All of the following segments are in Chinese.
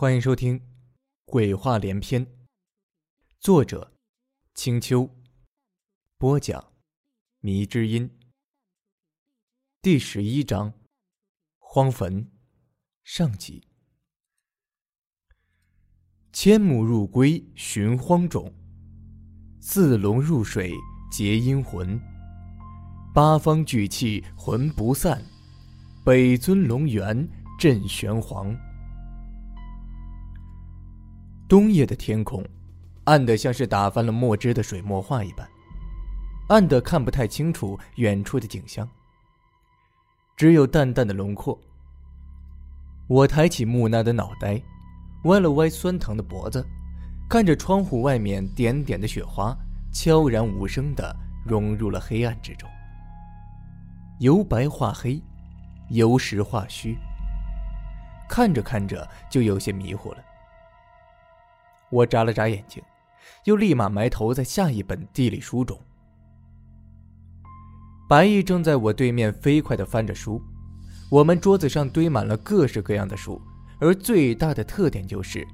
欢迎收听《鬼话连篇》，作者：青秋，播讲：迷之音。第十一章：荒坟上集。千亩入龟寻荒冢，四龙入水结阴魂，八方聚气魂不散，北尊龙源镇玄黄。冬夜的天空，暗得像是打翻了墨汁的水墨画一般，暗得看不太清楚远处的景象，只有淡淡的轮廓。我抬起木讷的脑袋，歪了歪酸疼的脖子，看着窗户外面点点的雪花，悄然无声的融入了黑暗之中，由白化黑，由实化虚，看着看着就有些迷糊了。我眨了眨眼睛，又立马埋头在下一本地理书中。白毅正在我对面飞快的翻着书，我们桌子上堆满了各式各样的书，而最大的特点就是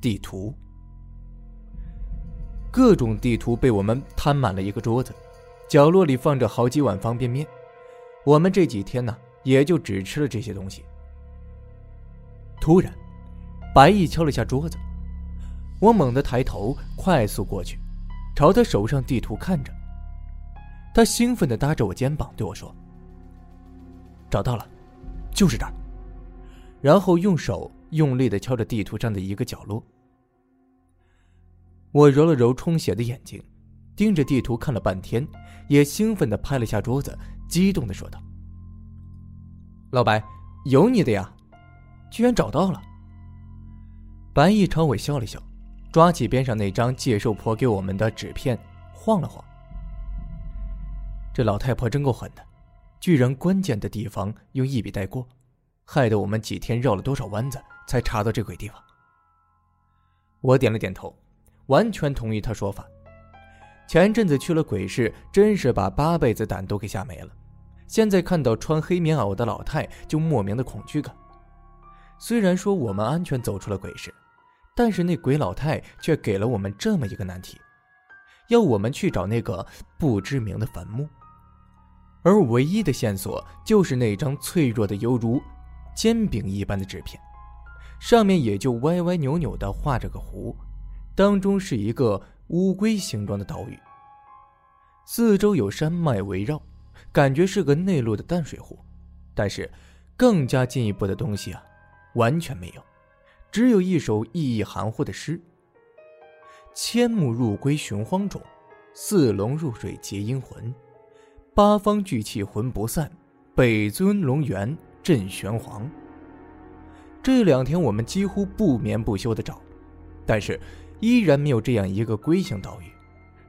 地图。各种地图被我们摊满了一个桌子，角落里放着好几碗方便面。我们这几天呢，也就只吃了这些东西。突然，白毅敲了下桌子。我猛地抬头，快速过去，朝他手上地图看着。他兴奋地搭着我肩膀对我说：“找到了，就是这儿。”然后用手用力地敲着地图上的一个角落。我揉了揉充血的眼睛，盯着地图看了半天，也兴奋地拍了下桌子，激动地说道：“老白，有你的呀，居然找到了！”白毅朝我笑了笑。抓起边上那张介寿婆给我们的纸片，晃了晃。这老太婆真够狠的，居然关键的地方用一笔带过，害得我们几天绕了多少弯子才查到这鬼地方。我点了点头，完全同意他说法。前阵子去了鬼市，真是把八辈子胆都给吓没了。现在看到穿黑棉袄的老太，就莫名的恐惧感。虽然说我们安全走出了鬼市。但是那鬼老太却给了我们这么一个难题，要我们去找那个不知名的坟墓，而唯一的线索就是那张脆弱的犹如煎饼一般的纸片，上面也就歪歪扭扭的画着个弧，当中是一个乌龟形状的岛屿，四周有山脉围绕，感觉是个内陆的淡水湖，但是更加进一步的东西啊，完全没有。只有一首意义含糊的诗：“千木入龟寻荒冢，四龙入水结阴魂，八方聚气魂不散，北尊龙源镇玄黄。”这两天我们几乎不眠不休的找，但是依然没有这样一个龟形岛屿，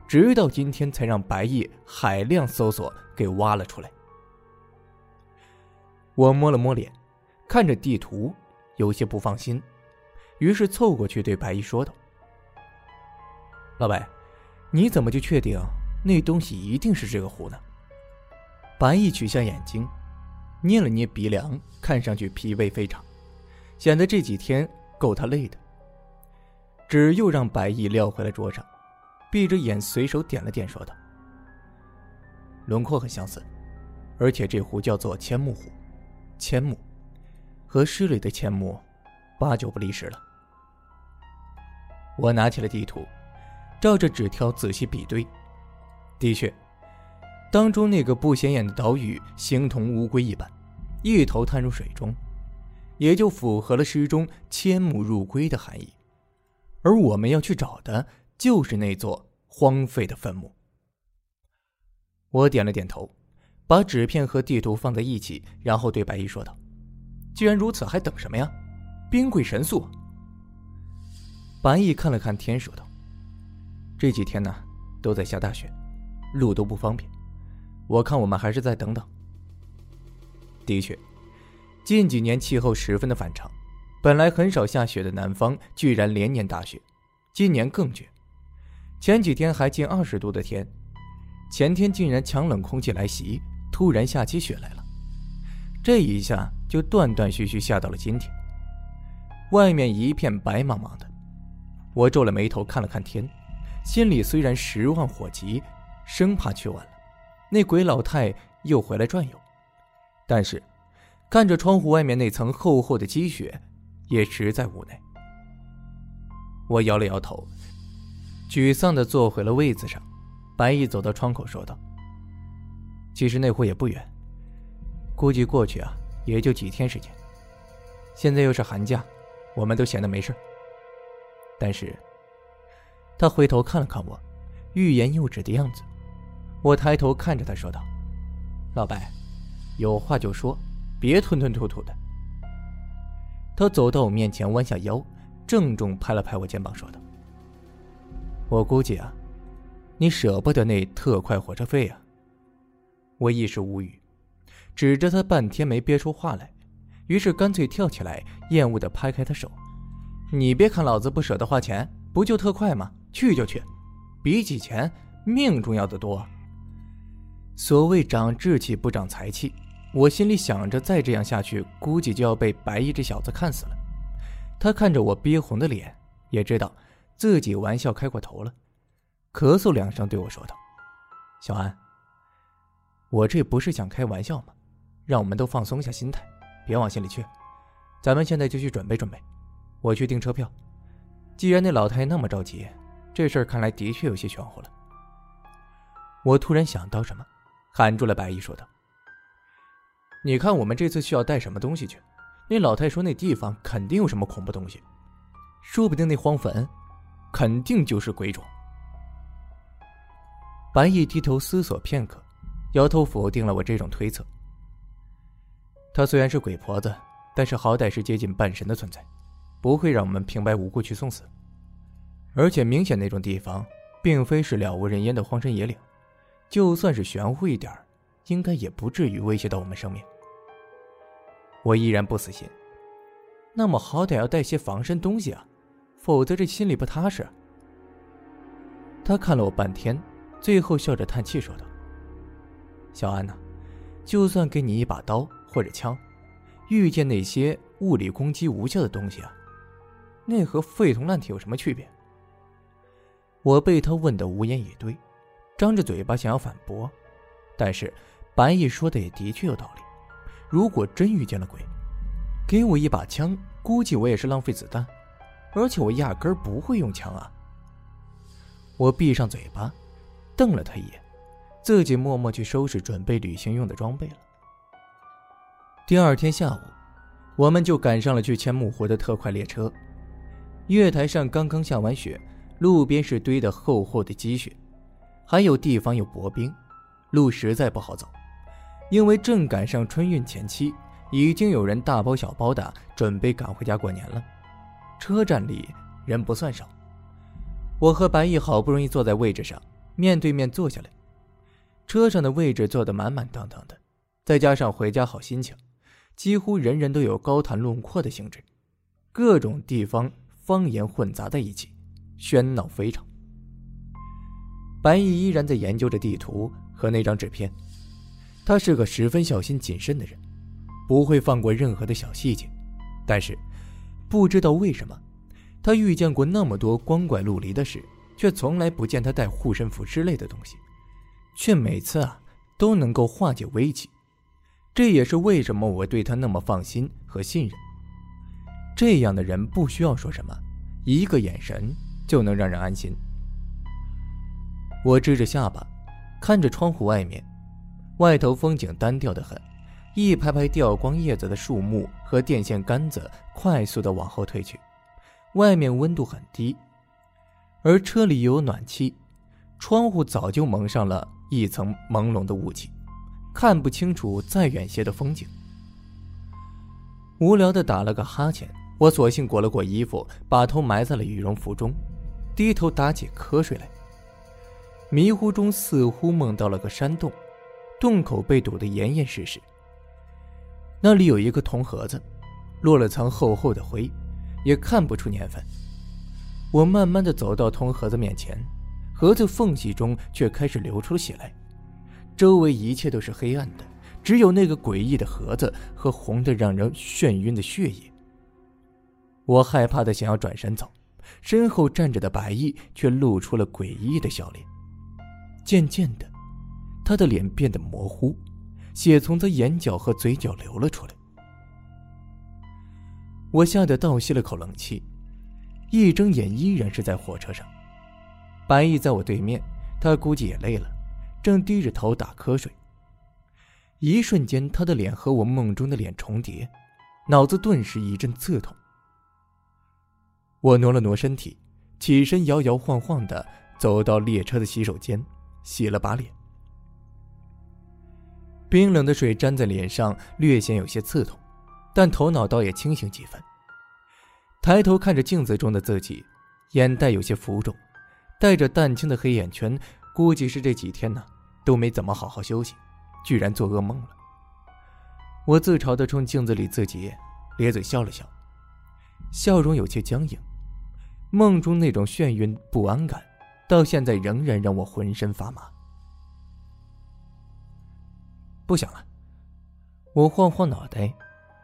直到今天才让白毅海量搜索给挖了出来。我摸了摸脸，看着地图，有些不放心。于是凑过去对白毅说道：“老白，你怎么就确定那东西一定是这个壶呢？”白毅取下眼睛，捏了捏鼻梁，看上去疲惫非常，显得这几天够他累的。纸又让白毅撂回了桌上，闭着眼随手点了点，说道：“轮廓很相似，而且这壶叫做千木壶，千木，和诗里的千木，八九不离十了。”我拿起了地图，照着纸条仔细比对，的确，当中那个不显眼的岛屿形同乌龟一般，一头探入水中，也就符合了诗中“千亩入龟”的含义。而我们要去找的，就是那座荒废的坟墓。我点了点头，把纸片和地图放在一起，然后对白衣说道：“既然如此，还等什么呀？兵贵神速。”白毅看了看天，说道：“这几天呢，都在下大雪，路都不方便。我看我们还是再等等。”的确，近几年气候十分的反常，本来很少下雪的南方，居然连年大雪，今年更绝。前几天还近二十度的天，前天竟然强冷空气来袭，突然下起雪来了。这一下就断断续续下到了今天。外面一片白茫茫的。我皱了眉头看了看天，心里虽然十万火急，生怕去晚了，那鬼老太又回来转悠，但是看着窗户外面那层厚厚的积雪，也实在无奈。我摇了摇头，沮丧的坐回了位子上。白毅走到窗口说道：“其实那会也不远，估计过去啊也就几天时间。现在又是寒假，我们都闲得没事。但是，他回头看了看我，欲言又止的样子。我抬头看着他说道：‘老白，有话就说，别吞吞吐吐的。’他走到我面前，弯下腰，郑重拍了拍我肩膀，说道：‘我估计啊。’”你舍不得那特快火车费啊！我一时无语，指着他半天没憋出话来，于是干脆跳起来，厌恶的拍开他手：“你别看老子不舍得花钱，不就特快吗？去就去，比起钱，命重要的多。”所谓长志气不长财气，我心里想着，再这样下去，估计就要被白衣这小子看死了。他看着我憋红的脸，也知道自己玩笑开过头了。咳嗽两声，对我说道：“小安，我这不是想开玩笑吗？让我们都放松下心态，别往心里去。咱们现在就去准备准备，我去订车票。既然那老太那么着急，这事儿看来的确有些玄乎了。”我突然想到什么，喊住了白衣，说道：“你看我们这次需要带什么东西去？那老太说那地方肯定有什么恐怖东西，说不定那荒坟，肯定就是鬼冢。”白毅低头思索片刻，摇头否定了我这种推测。他虽然是鬼婆子，但是好歹是接近半神的存在，不会让我们平白无故去送死。而且明显那种地方，并非是了无人烟的荒山野岭，就算是玄乎一点应该也不至于威胁到我们生命。我依然不死心。那么好歹要带些防身东西啊，否则这心里不踏实。他看了我半天。最后笑着叹气说道：“小安呐，就算给你一把刀或者枪，遇见那些物理攻击无效的东西啊，那和废铜烂铁有什么区别？”我被他问得无言以对，张着嘴巴想要反驳，但是白毅说的也的确有道理。如果真遇见了鬼，给我一把枪，估计我也是浪费子弹，而且我压根不会用枪啊。我闭上嘴巴。瞪了他一眼，自己默默去收拾准备旅行用的装备了。第二天下午，我们就赶上了去千木湖的特快列车。月台上刚刚下完雪，路边是堆的厚厚的积雪，还有地方有薄冰，路实在不好走。因为正赶上春运前期，已经有人大包小包的准备赶回家过年了。车站里人不算少，我和白毅好不容易坐在位置上。面对面坐下来，车上的位置坐得满满当当的，再加上回家好心情，几乎人人都有高谈论阔的兴致，各种地方方言混杂在一起，喧闹非常。白毅依然在研究着地图和那张纸片，他是个十分小心谨慎的人，不会放过任何的小细节。但是，不知道为什么，他遇见过那么多光怪陆离的事。却从来不见他带护身符之类的东西，却每次啊都能够化解危机。这也是为什么我对他那么放心和信任。这样的人不需要说什么，一个眼神就能让人安心。我支着下巴，看着窗户外面，外头风景单调的很，一排排掉光叶子的树木和电线杆子快速的往后退去，外面温度很低。而车里有暖气，窗户早就蒙上了一层朦胧的雾气，看不清楚再远些的风景。无聊的打了个哈欠，我索性裹了裹衣服，把头埋在了羽绒服中，低头打起瞌睡来。迷糊中似乎梦到了个山洞，洞口被堵得严严实实。那里有一个铜盒子，落了层厚厚的灰，也看不出年份。我慢慢的走到铜盒子面前，盒子缝隙中却开始流出血来，周围一切都是黑暗的，只有那个诡异的盒子和红的让人眩晕的血液。我害怕的想要转身走，身后站着的白毅却露出了诡异的笑脸。渐渐的，他的脸变得模糊，血从他眼角和嘴角流了出来。我吓得倒吸了口冷气，一睁眼依然是在火车上。白毅在我对面，他估计也累了，正低着头打瞌睡。一瞬间，他的脸和我梦中的脸重叠，脑子顿时一阵刺痛。我挪了挪身体，起身摇摇晃晃的走到列车的洗手间，洗了把脸。冰冷的水沾在脸上，略显有些刺痛，但头脑倒也清醒几分。抬头看着镜子中的自己，眼袋有些浮肿，带着淡青的黑眼圈，估计是这几天呢都没怎么好好休息。居然做噩梦了。我自嘲的冲镜子里自己咧嘴笑了笑，笑容有些僵硬。梦中那种眩晕不安感，到现在仍然让我浑身发麻。不想了，我晃晃脑袋，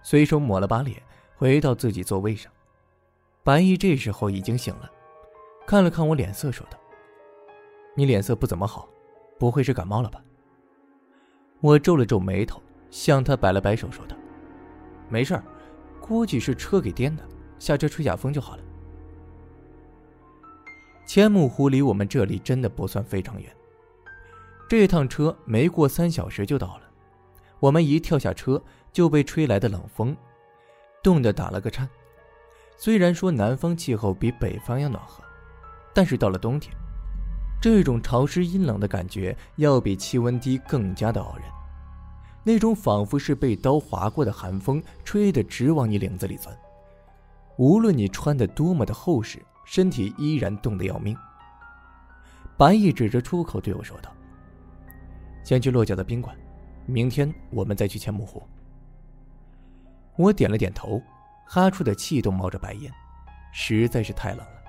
随手抹了把脸，回到自己座位上。白毅这时候已经醒了，看了看我脸色，说道：“你脸色不怎么好，不会是感冒了吧？”我皱了皱眉头，向他摆了摆手，说道：“没事儿，估计是车给颠的，下车吹下风就好了。”千木湖离我们这里真的不算非常远，这趟车没过三小时就到了。我们一跳下车，就被吹来的冷风冻得打了个颤。虽然说南方气候比北方要暖和，但是到了冬天，这种潮湿阴冷的感觉要比气温低更加的傲人。那种仿佛是被刀划过的寒风，吹得直往你领子里钻。无论你穿的多么的厚实，身体依然冻得要命。白毅指着出口对我说道：“先去落脚的宾馆，明天我们再去千木湖。”我点了点头，哈出的气都冒着白烟，实在是太冷了。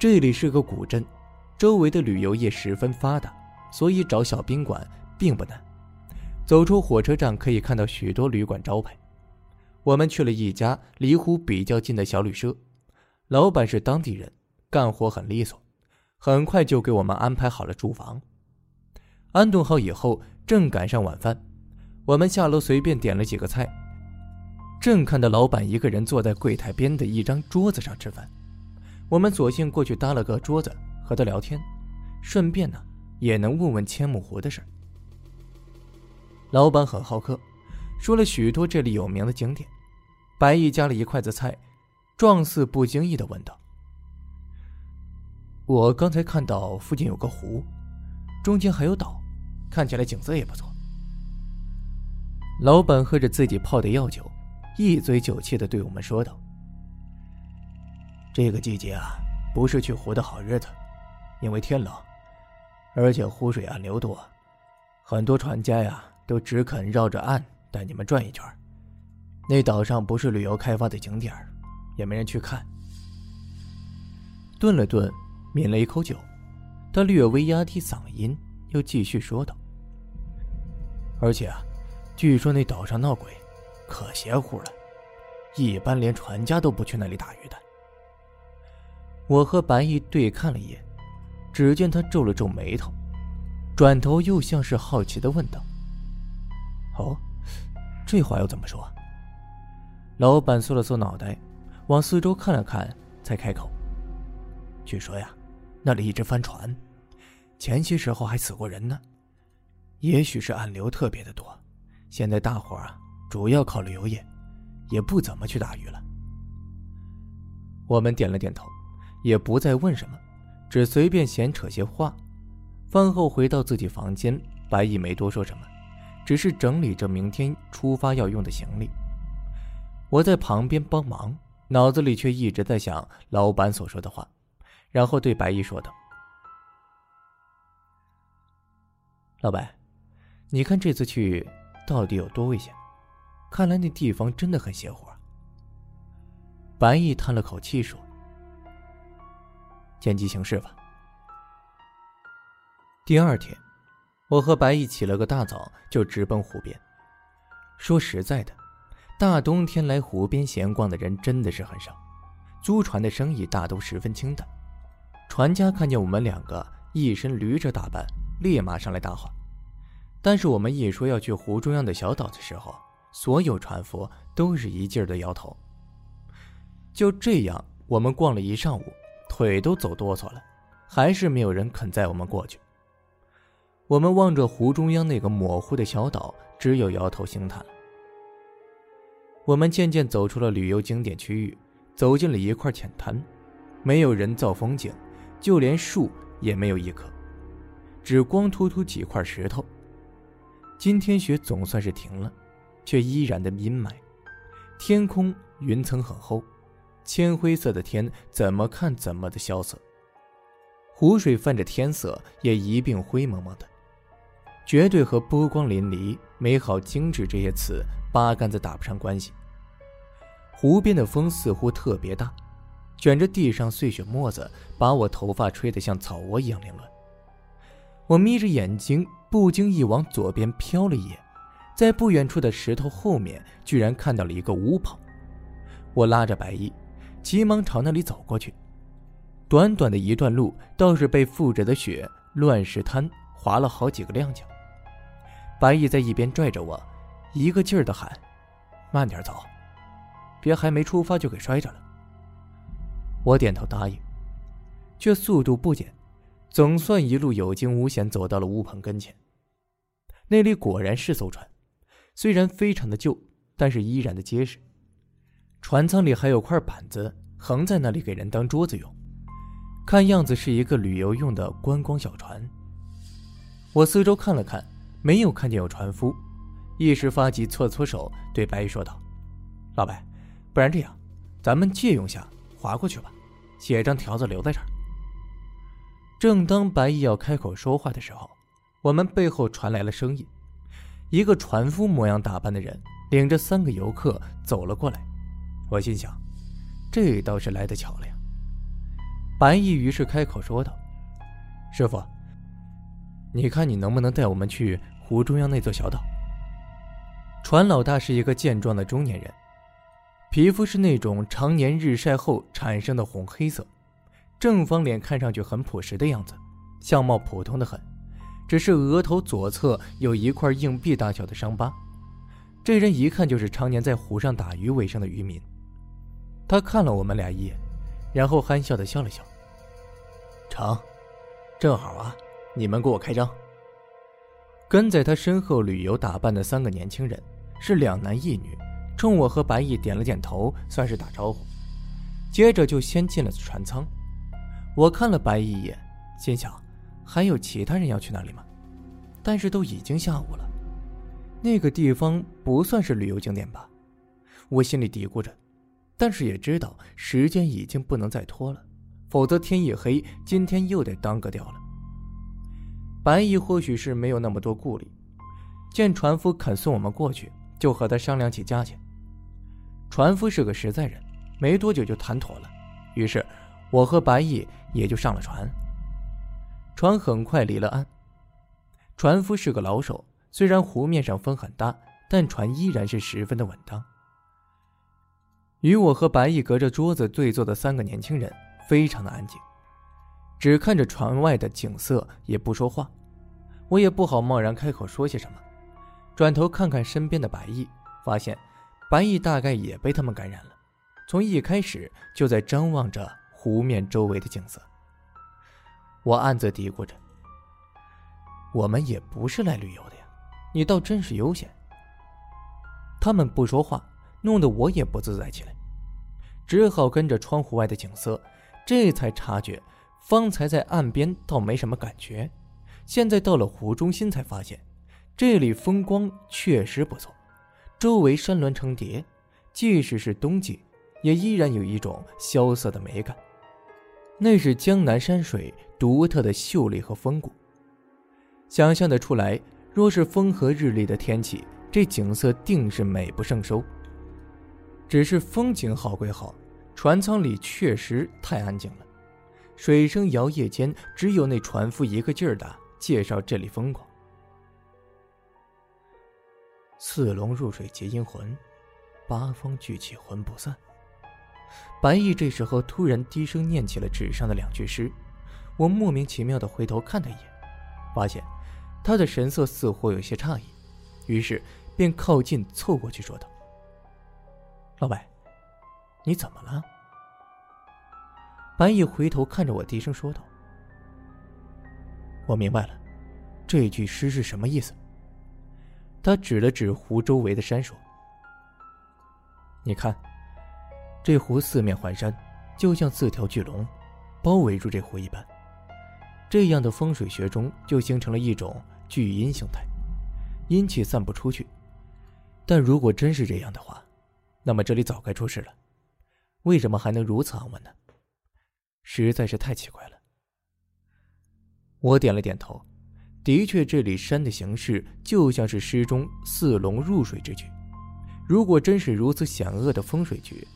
这里是个古镇，周围的旅游业十分发达，所以找小宾馆并不难。走出火车站，可以看到许多旅馆招牌。我们去了一家离湖比较近的小旅社，老板是当地人，干活很利索，很快就给我们安排好了住房。安顿好以后，正赶上晚饭，我们下楼随便点了几个菜，正看到老板一个人坐在柜台边的一张桌子上吃饭，我们索性过去搭了个桌子和他聊天，顺便呢也能问问千木湖的事。老板很好客，说了许多这里有名的景点。白毅夹了一筷子菜，状似不经意的问道：“我刚才看到附近有个湖，中间还有岛，看起来景色也不错。”老板喝着自己泡的药酒，一嘴酒气的对我们说道：“这个季节啊，不是去湖的好日子，因为天冷，而且湖水暗流多，很多船家呀。”都只肯绕着岸带你们转一圈那岛上不是旅游开发的景点也没人去看。顿了顿，抿了一口酒，他略微压低嗓音，又继续说道：“而且啊，据说那岛上闹鬼，可邪乎了，一般连船家都不去那里打鱼的。”我和白毅对看了一眼，只见他皱了皱眉头，转头又像是好奇的问道。哦，这话要怎么说？老板缩了缩脑袋，往四周看了看，才开口。据说呀，那里一直翻船，前些时候还死过人呢。也许是暗流特别的多，现在大伙儿啊，主要靠旅游业，也不怎么去打鱼了。我们点了点头，也不再问什么，只随便闲扯些话。饭后回到自己房间，白毅没多说什么。只是整理着明天出发要用的行李，我在旁边帮忙，脑子里却一直在想老板所说的话，然后对白毅说道：“老白，你看这次去到底有多危险？看来那地方真的很邪乎。”白毅叹了口气说：“见机行事吧。”第二天。我和白毅起了个大早，就直奔湖边。说实在的，大冬天来湖边闲逛的人真的是很少，租船的生意大都十分清淡。船家看见我们两个一身旅者打扮，立马上来搭话。但是我们一说要去湖中央的小岛的时候，所有船夫都是一劲儿的摇头。就这样，我们逛了一上午，腿都走哆嗦了，还是没有人肯载我们过去。我们望着湖中央那个模糊的小岛，只有摇头兴叹了。我们渐渐走出了旅游景点区域，走进了一块浅滩，没有人造风景，就连树也没有一棵，只光秃秃几块石头。今天雪总算是停了，却依然的阴霾，天空云层很厚，铅灰色的天怎么看怎么的萧瑟，湖水泛着天色也一并灰蒙蒙的。绝对和波光粼粼、美好精致这些词八竿子打不上关系。湖边的风似乎特别大，卷着地上碎雪沫子，把我头发吹得像草窝一样凌乱。我眯着眼睛，不经意往左边瞟了一眼，在不远处的石头后面，居然看到了一个屋棚。我拉着白衣，急忙朝那里走过去。短短的一段路，倒是被覆着的雪乱石滩划了好几个踉跄。白毅在一边拽着我，一个劲儿的喊：“慢点走，别还没出发就给摔着了。”我点头答应，却速度不减，总算一路有惊无险走到了乌篷跟前。那里果然是艘船，虽然非常的旧，但是依然的结实。船舱里还有块板子横在那里，给人当桌子用，看样子是一个旅游用的观光小船。我四周看了看。没有看见有船夫，一时发急，搓搓手，对白衣说道：“老白，不然这样，咱们借用下，划过去吧，写张条子留在这儿。”正当白毅要开口说话的时候，我们背后传来了声音，一个船夫模样打扮的人领着三个游客走了过来。我心想，这倒是来得巧了呀。白毅于是开口说道：“师傅。”你看，你能不能带我们去湖中央那座小岛？船老大是一个健壮的中年人，皮肤是那种常年日晒后产生的红黑色，正方脸看上去很朴实的样子，相貌普通的很，只是额头左侧有一块硬币大小的伤疤。这人一看就是常年在湖上打鱼为生的渔民。他看了我们俩一眼，然后憨笑的笑了笑。成，正好啊。你们给我开张。跟在他身后旅游打扮的三个年轻人是两男一女，冲我和白毅点了点头，算是打招呼。接着就先进了船舱。我看了白毅一眼，心想还有其他人要去那里吗？但是都已经下午了，那个地方不算是旅游景点吧？我心里嘀咕着，但是也知道时间已经不能再拖了，否则天一黑，今天又得耽搁掉了。白毅或许是没有那么多顾虑，见船夫肯送我们过去，就和他商量起价钱。船夫是个实在人，没多久就谈妥了。于是，我和白毅也就上了船。船很快离了岸。船夫是个老手，虽然湖面上风很大，但船依然是十分的稳当。与我和白毅隔着桌子对坐的三个年轻人，非常的安静。只看着船外的景色，也不说话。我也不好贸然开口说些什么，转头看看身边的白毅，发现白毅大概也被他们感染了，从一开始就在张望着湖面周围的景色。我暗自嘀咕着：“我们也不是来旅游的呀，你倒真是悠闲。”他们不说话，弄得我也不自在起来，只好跟着窗户外的景色，这才察觉。方才在岸边倒没什么感觉，现在到了湖中心才发现，这里风光确实不错，周围山峦成叠，即使是冬季，也依然有一种萧瑟的美感。那是江南山水独特的秀丽和风骨。想象得出来，若是风和日丽的天气，这景色定是美不胜收。只是风景好归好，船舱里确实太安静了。水声摇曳间，只有那船夫一个劲儿的介绍这里风光。四龙入水结阴魂，八方聚气，魂不散。白毅这时候突然低声念起了纸上的两句诗，我莫名其妙的回头看他一眼，发现他的神色似乎有些诧异，于是便靠近凑过去说道：“老白，你怎么了？”白毅回头看着我，低声说道：“我明白了，这句诗是什么意思？”他指了指湖周围的山说：“你看。”这湖四面环山，就像四条巨龙，包围住这湖一般。这样的风水学中就形成了一种聚阴形态，阴气散不出去。但如果真是这样的话，那么这里早该出事了。为什么还能如此安稳呢？实在是太奇怪了。我点了点头，的确，这里山的形式就像是诗中四龙入水之局。如果真是如此险恶的风水局，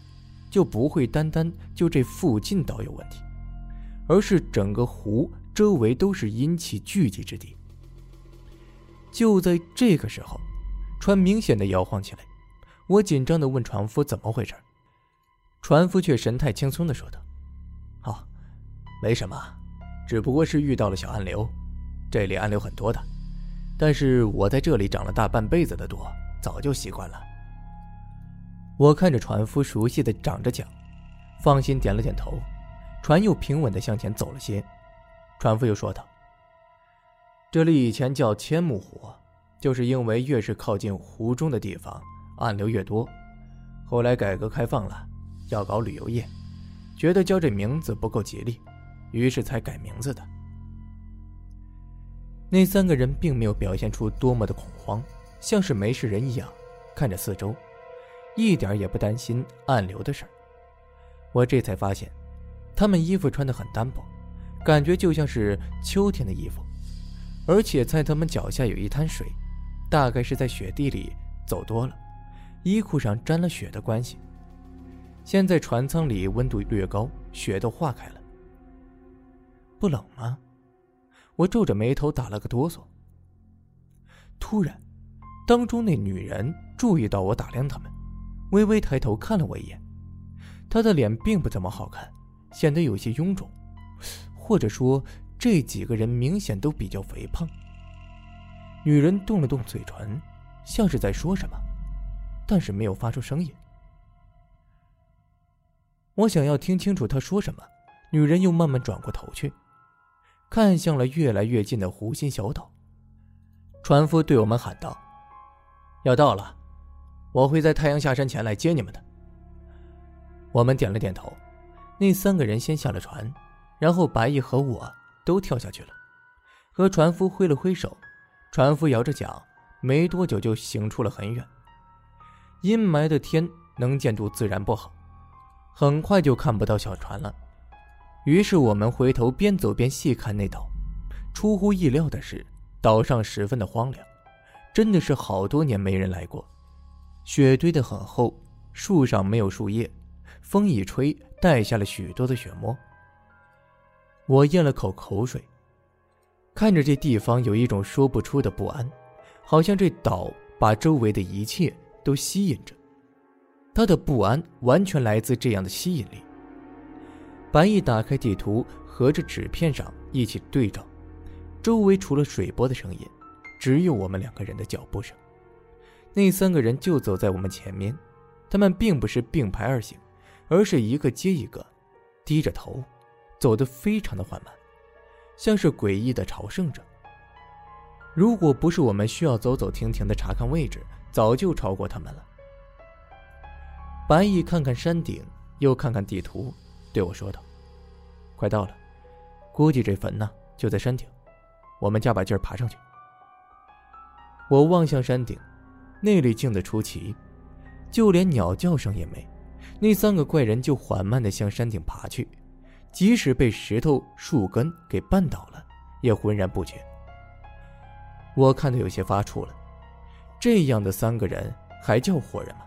就不会单单就这附近岛有问题，而是整个湖周围都是阴气聚集之地。就在这个时候，船明显的摇晃起来，我紧张的问船夫怎么回事，船夫却神态轻松的说道：“哦，没什么，只不过是遇到了小暗流，这里暗流很多的，但是我在这里长了大半辈子的多，早就习惯了。”我看着船夫熟悉的长着桨，放心点了点头。船又平稳的向前走了些。船夫又说道：“这里以前叫千木湖，就是因为越是靠近湖中的地方，暗流越多。后来改革开放了，要搞旅游业，觉得叫这名字不够吉利，于是才改名字的。”那三个人并没有表现出多么的恐慌，像是没事人一样，看着四周。一点也不担心暗流的事儿，我这才发现，他们衣服穿得很单薄，感觉就像是秋天的衣服，而且在他们脚下有一滩水，大概是在雪地里走多了，衣裤上沾了雪的关系。现在船舱里温度略高，雪都化开了。不冷吗？我皱着眉头打了个哆嗦。突然，当中那女人注意到我打量他们。微微抬头看了我一眼，她的脸并不怎么好看，显得有些臃肿，或者说这几个人明显都比较肥胖。女人动了动嘴唇，像是在说什么，但是没有发出声音。我想要听清楚她说什么，女人又慢慢转过头去，看向了越来越近的湖心小岛。船夫对我们喊道：“要到了。”我会在太阳下山前来接你们的。我们点了点头，那三个人先下了船，然后白毅和我都跳下去了，和船夫挥了挥手，船夫摇着桨，没多久就行出了很远。阴霾的天，能见度自然不好，很快就看不到小船了。于是我们回头边走边细看那岛，出乎意料的是，岛上十分的荒凉，真的是好多年没人来过。雪堆得很厚，树上没有树叶，风一吹，带下了许多的雪沫。我咽了口口水，看着这地方，有一种说不出的不安，好像这岛把周围的一切都吸引着。他的不安完全来自这样的吸引力。白毅打开地图，和着纸片上一起对照，周围除了水波的声音，只有我们两个人的脚步声。那三个人就走在我们前面，他们并不是并排而行，而是一个接一个，低着头，走得非常的缓慢，像是诡异的朝圣者。如果不是我们需要走走停停的查看位置，早就超过他们了。白毅看看山顶，又看看地图，对我说道：“快到了，估计这坟呢就在山顶，我们加把劲儿爬上去。”我望向山顶。那里静得出奇，就连鸟叫声也没。那三个怪人就缓慢地向山顶爬去，即使被石头、树根给绊倒了，也浑然不觉。我看得有些发怵了，这样的三个人还叫活人吗？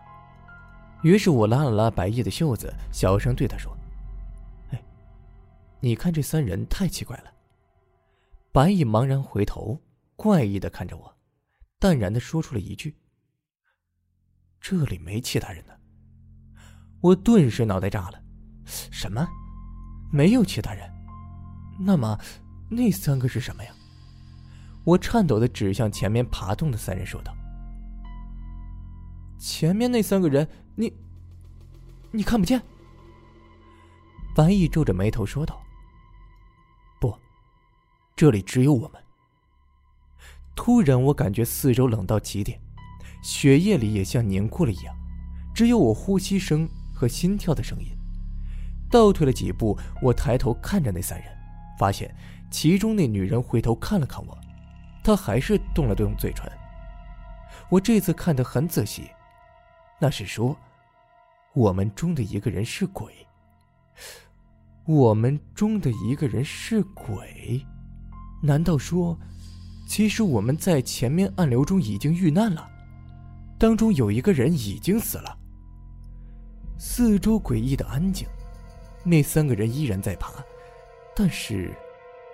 于是我拉了拉白毅的袖子，小声对他说：“，你看这三人太奇怪了。”白毅茫然回头，怪异的看着我，淡然的说出了一句。这里没其他人呢。我顿时脑袋炸了，什么？没有其他人？那么，那三个是什么呀？我颤抖的指向前面爬动的三人，说道：“前面那三个人，你，你看不见？”白毅皱着眉头说道：“，这里只有我们。”突然，我感觉四周冷到极点，血液里也像凝固了一样，只有我呼吸声和心跳的声音。倒退了几步，我抬头看着那三人，发现其中那女人回头看了看我，她还是动了动嘴唇。我这次看得很仔细，那是说，我们中的一个人是鬼。我们中的一个人是鬼，难道说？其实我们在前面暗流中已经遇难了，当中有一个人已经死了。四周诡异的安静，那三个人依然在爬，但是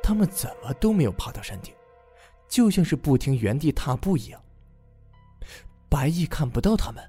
他们怎么都没有爬到山顶，就像是不停原地踏步一样。白毅看不到他们，